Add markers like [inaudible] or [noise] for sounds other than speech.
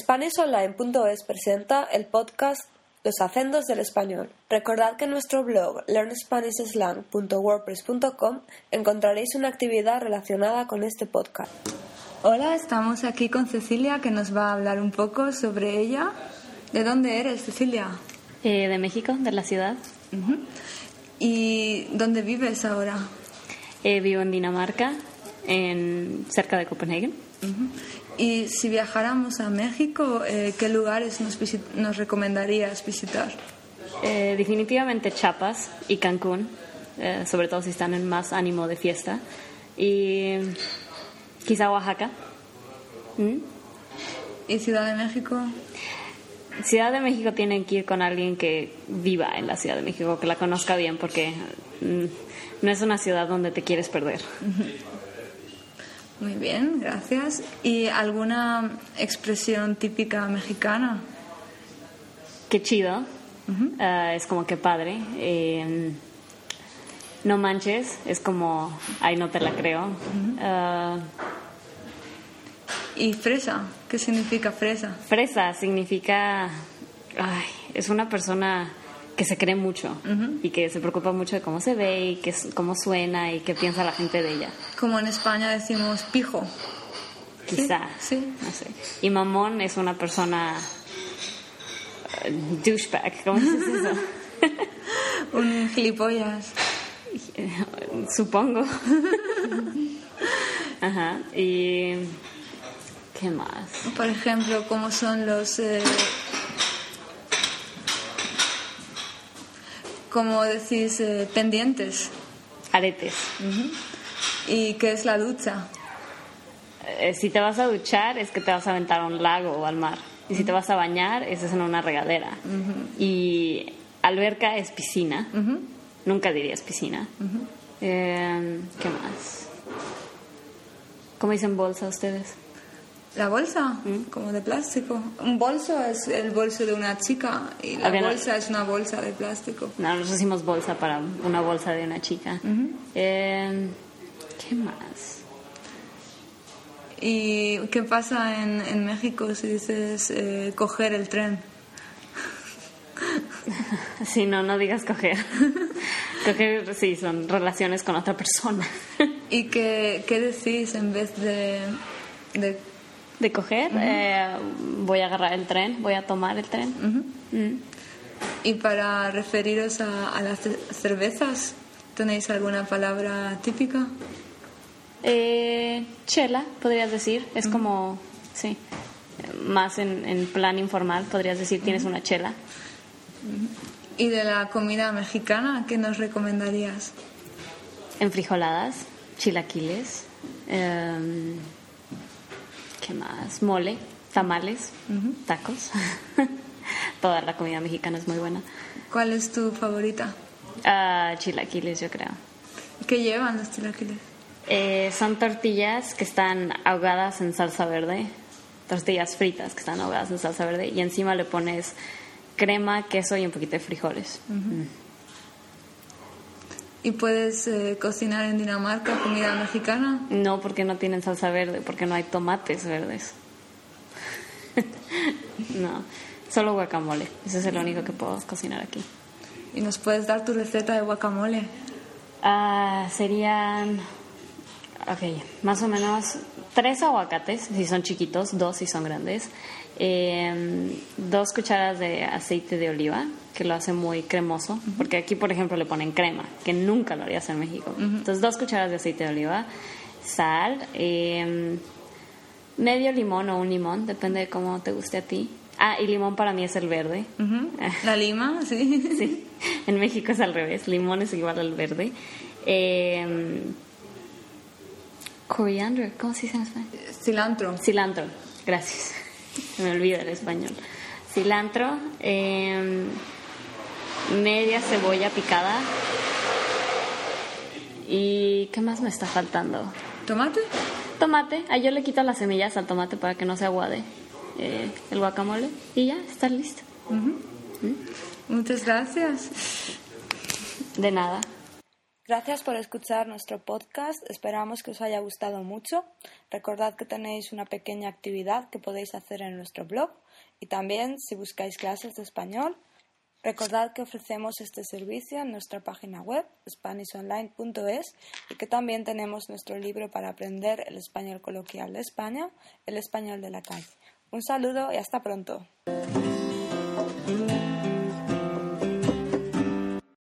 SpanishOnline.es presenta el podcast Los acentos del español. Recordad que en nuestro blog learnspanishslang.wordpress.com encontraréis una actividad relacionada con este podcast. Hola, estamos aquí con Cecilia que nos va a hablar un poco sobre ella. ¿De dónde eres, Cecilia? Eh, de México, de la ciudad. Ujú. ¿Y dónde vives ahora? Eh, vivo en Dinamarca, en, cerca de Copenhague. Ujú. Y si viajáramos a México, eh, ¿qué lugares nos, visi- nos recomendarías visitar? Eh, definitivamente Chiapas y Cancún, eh, sobre todo si están en más ánimo de fiesta. Y quizá Oaxaca. ¿Mm? ¿Y Ciudad de México? Ciudad de México tienen que ir con alguien que viva en la Ciudad de México, que la conozca bien, porque mm, no es una ciudad donde te quieres perder. Muy bien, gracias. ¿Y alguna expresión típica mexicana? Qué chido. Ah, es como que padre. Eh, no manches, es como, ay, no te la creo. Ah, ¿Y fresa? ¿Qué significa fresa? fresa significa, ay, es una persona que se cree mucho y que se preocupa mucho de cómo se ve y que, cómo suena y qué piensa la gente de ella. Como en España decimos pijo. Quizá. sí. No sé. Y mamón es una persona eh, douchebag, ¿cómo dices eso? [laughs] Un gilipollas. [laughs] Supongo. [laughs] Ajá. Y. ¿Qué más? Por ejemplo, ¿cómo son los... eh, como decís, eh, pendientes? Aretes. ¿Y qué es la ducha? Eh, si te vas a duchar, es que te vas a aventar a un lago o al mar. Y si te vas a bañar, es en una regadera. Y alberca es piscina. Nunca dirías piscina. Eh, ¿Qué más? ¿Cómo dicen bolsa ustedes? ¿La bolsa? Mm. Como de plástico. Un bolso es el bolso de una chica y la no. bolsa es una bolsa de plástico. No, nosotros decimos bolsa para una bolsa de una chica. Eh, ¿Qué más? ¿Y qué pasa en, en México si dices eh, coger el tren? [laughs] Si no, no digas coger. [laughs] coger, sí, son relaciones con otra persona. ¿Y qué, qué decís en vez de, de De coger, eh, voy a agarrar el tren, voy a tomar el tren. Mm. Y para referiros a, a las ce- cervezas, ¿tenéis alguna palabra típica? Eh, chela, podrías decir. Es como, sí, más en, en plan informal, podrías decir, tienes una chela. ¿Y de la comida mexicana, qué nos recomendarías? Enfrijoladas, chilaquiles. em, ¿Qué más? Mole, tamales, tacos. [laughs] Toda la comida mexicana es muy buena. ¿Cuál es tu favorita? Ah, chilaquiles, yo creo. ¿Qué llevan los chilaquiles? Eh, son tortillas que están ahogadas en salsa verde, tortillas fritas que están ahogadas en salsa verde y encima le pones crema, queso y un poquito de frijoles. Mm. ¿Y puedes eh, cocinar en Dinamarca comida mexicana? No porque no tienen salsa verde, porque no hay tomates verdes. [laughs] no, solo guacamole. Ese es el único que puedo cocinar aquí. ¿Y nos puedes dar tu receta de guacamole? Ah, serían, ok, más o menos tres aguacates, si son chiquitos, dos si son grandes, eh, dos cucharas de aceite de oliva, que lo hace muy cremoso, porque aquí, por ejemplo, le ponen crema, que nunca lo harías en México. Entonces, dos cucharas de aceite de oliva, sal, eh, medio limón o un limón, depende de cómo te guste a ti. Ah, y limón para mí es el verde. [laughs] ¿La lima? Sí. Sí, en México es al revés, limón es igual al verde. Eh, coriander, ¿cómo se dice en español? Cilantro. Cilantro, gracias. [laughs] Me olvida el español. Cilantro, eh, media cebolla picada. ¿Y qué más me está faltando? ¿Tomate? Tomate, ah, yo le quito las semillas al tomate para que no se aguade eh, el guacamole y ya, está listo. Muchas gracias. De nada. Gracias por escuchar nuestro podcast. Esperamos que os haya gustado mucho. Recordad que tenéis una pequeña actividad que podéis hacer en nuestro blog y también si buscáis clases de español. Recordad que ofrecemos este servicio en nuestra página web spanishonline.es y que también tenemos nuestro libro para aprender el español coloquial de España, el español de la calle. Un saludo y hasta pronto.